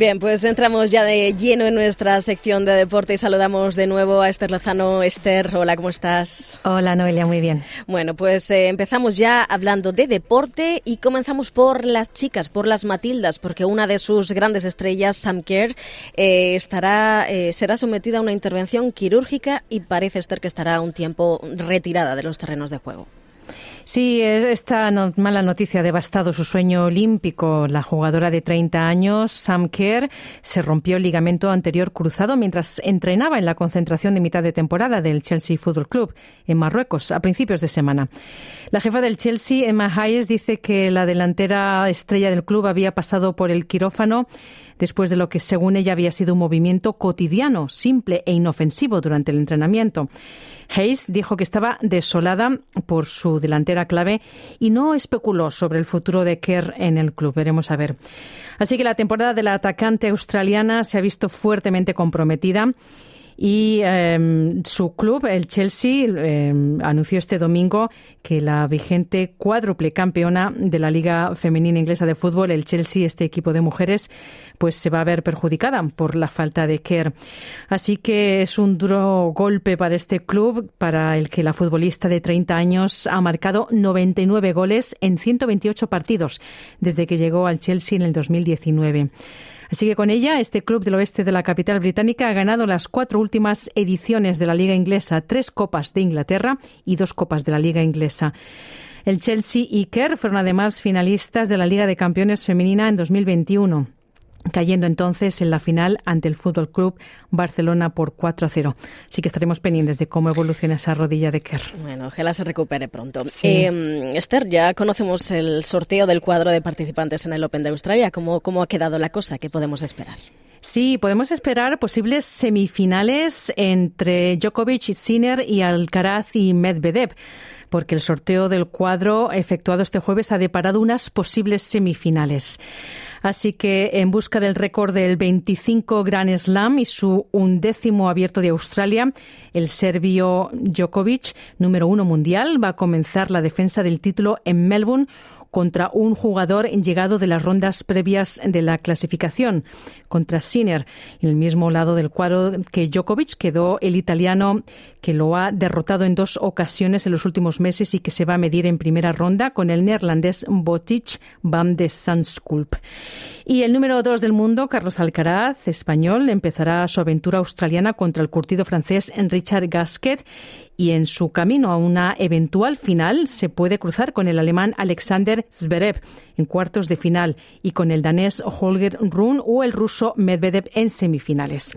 Bien, pues entramos ya de lleno en nuestra sección de deporte y saludamos de nuevo a Esther Lozano. Esther, hola, ¿cómo estás? Hola, Noelia, muy bien. Bueno, pues eh, empezamos ya hablando de deporte y comenzamos por las chicas, por las Matildas, porque una de sus grandes estrellas, Sam Kerr, eh, estará, eh, será sometida a una intervención quirúrgica y parece, Esther, que estará un tiempo retirada de los terrenos de juego. Sí, esta mala noticia ha devastado su sueño olímpico. La jugadora de 30 años, Sam Kerr, se rompió el ligamento anterior cruzado mientras entrenaba en la concentración de mitad de temporada del Chelsea Football Club en Marruecos a principios de semana. La jefa del Chelsea, Emma Hayes, dice que la delantera estrella del club había pasado por el quirófano después de lo que según ella había sido un movimiento cotidiano, simple e inofensivo durante el entrenamiento. Hayes dijo que estaba desolada por su delantera clave y no especuló sobre el futuro de Kerr en el club. Veremos a ver. Así que la temporada de la atacante australiana se ha visto fuertemente comprometida y em, su club, el Chelsea, em, anunció este domingo que la vigente cuádruple campeona de la Liga Femenina Inglesa de Fútbol, el Chelsea, este equipo de mujeres, pues se va a ver perjudicada por la falta de Kerr. Así que es un duro golpe para este club, para el que la futbolista de 30 años ha marcado 99 goles en 128 partidos desde que llegó al Chelsea en el 2019. Así que con ella, este club del oeste de la capital británica ha ganado las cuatro últimas ediciones de la Liga Inglesa, tres copas de Inglaterra y dos copas de la Liga Inglesa. El Chelsea y Kerr fueron además finalistas de la Liga de Campeones Femenina en 2021 cayendo entonces en la final ante el Fútbol Club Barcelona por 4 a 0. Así que estaremos pendientes de cómo evoluciona esa rodilla de Kerr. Bueno, ojalá se recupere pronto. Eh, Esther, ya conocemos el sorteo del cuadro de participantes en el Open de Australia. ¿Cómo, cómo ha quedado la cosa? ¿Qué podemos esperar? Sí, podemos esperar posibles semifinales entre Djokovic, Sinner y Alcaraz y Medvedev porque el sorteo del cuadro efectuado este jueves ha deparado unas posibles semifinales. Así que en busca del récord del 25 Grand Slam y su undécimo abierto de Australia, el serbio Djokovic, número uno mundial, va a comenzar la defensa del título en Melbourne contra un jugador llegado de las rondas previas de la clasificación, contra Sinner. En el mismo lado del cuadro que Djokovic quedó el italiano que lo ha derrotado en dos ocasiones en los últimos meses y que se va a medir en primera ronda con el neerlandés Botic Van de Sanskulp. Y el número dos del mundo, Carlos Alcaraz, español, empezará su aventura australiana contra el curtido francés Richard Gasquet y en su camino a una eventual final se puede cruzar con el alemán Alexander Zverev en cuartos de final y con el danés Holger Rune o el ruso Medvedev en semifinales.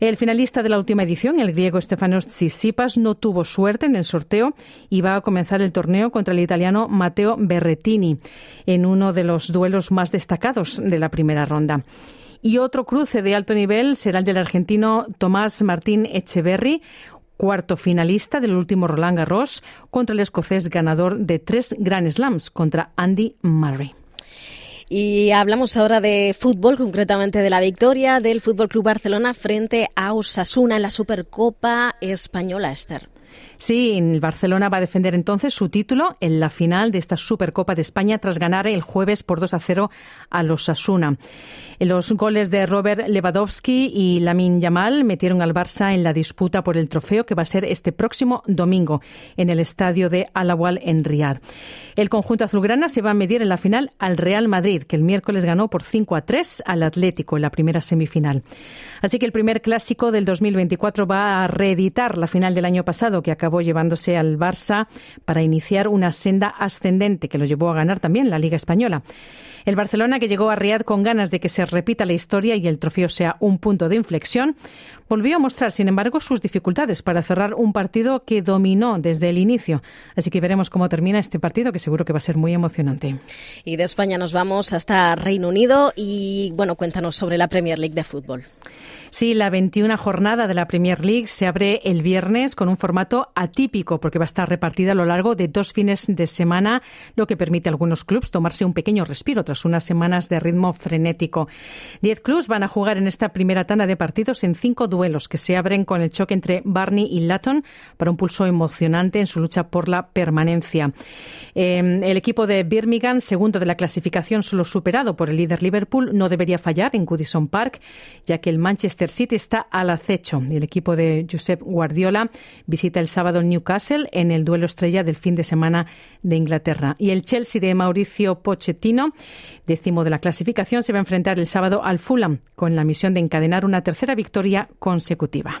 El finalista de la última edición, el griego Stefanos Tsitsipas, no tuvo suerte en el sorteo y va a comenzar el torneo contra el italiano Matteo Berrettini en uno de los duelos más destacados de la primera ronda. Y otro cruce de alto nivel será el del argentino Tomás Martín Echeverry, cuarto finalista del último Roland Garros, contra el escocés ganador de tres Grand Slams, contra Andy Murray. Y hablamos ahora de fútbol, concretamente de la victoria del Fútbol Club Barcelona frente a Osasuna en la Supercopa Española, Esther. Sí, el Barcelona va a defender entonces su título en la final de esta Supercopa de España tras ganar el jueves por 2 a 0 a los Asuna. Los goles de Robert Lewandowski y Lamin Yamal metieron al Barça en la disputa por el trofeo que va a ser este próximo domingo en el estadio de Alawal en Riad. El conjunto azulgrana se va a medir en la final al Real Madrid, que el miércoles ganó por 5 a 3 al Atlético en la primera semifinal. Así que el primer clásico del 2024 va a reeditar la final del año pasado que acabó llevándose al Barça para iniciar una senda ascendente que lo llevó a ganar también la Liga Española. El Barcelona, que llegó a Riad con ganas de que se repita la historia y el trofeo sea un punto de inflexión, volvió a mostrar, sin embargo, sus dificultades para cerrar un partido que dominó desde el inicio. Así que veremos cómo termina este partido, que seguro que va a ser muy emocionante. Y de España nos vamos hasta Reino Unido y, bueno, cuéntanos sobre la Premier League de fútbol. Sí, la 21 jornada de la Premier League se abre el viernes con un formato atípico porque va a estar repartida a lo largo de dos fines de semana, lo que permite a algunos clubes tomarse un pequeño respiro tras unas semanas de ritmo frenético. Diez clubes van a jugar en esta primera tanda de partidos en cinco duelos que se abren con el choque entre Barney y Latton para un pulso emocionante en su lucha por la permanencia. Em, el equipo de Birmingham, segundo de la clasificación, solo superado por el líder Liverpool, no debería fallar en Goodison Park, ya que el Manchester City está al acecho. El equipo de Josep Guardiola visita el sábado Newcastle en el duelo estrella del fin de semana de Inglaterra. Y el Chelsea de Mauricio Pochettino, décimo de la clasificación, se va a enfrentar el sábado al Fulham con la misión de encadenar una tercera victoria consecutiva.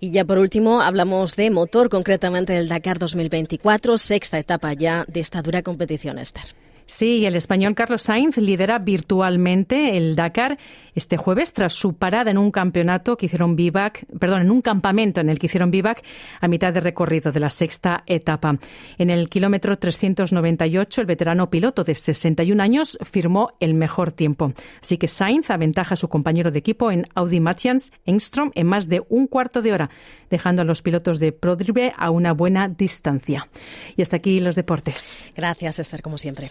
Y ya por último hablamos de motor, concretamente del Dakar 2024, sexta etapa ya de esta dura competición, Esther. Sí, el español Carlos Sainz lidera virtualmente el Dakar este jueves tras su parada en un campeonato que hicieron vivac, perdón, en un campamento en el que hicieron vivac a mitad de recorrido de la sexta etapa. En el kilómetro 398, el veterano piloto de 61 años firmó el mejor tiempo. Así que Sainz aventaja a su compañero de equipo en Audi Matthias Engstrom en más de un cuarto de hora, dejando a los pilotos de Prodrive a una buena distancia. Y hasta aquí los deportes. Gracias, Esther, como siempre.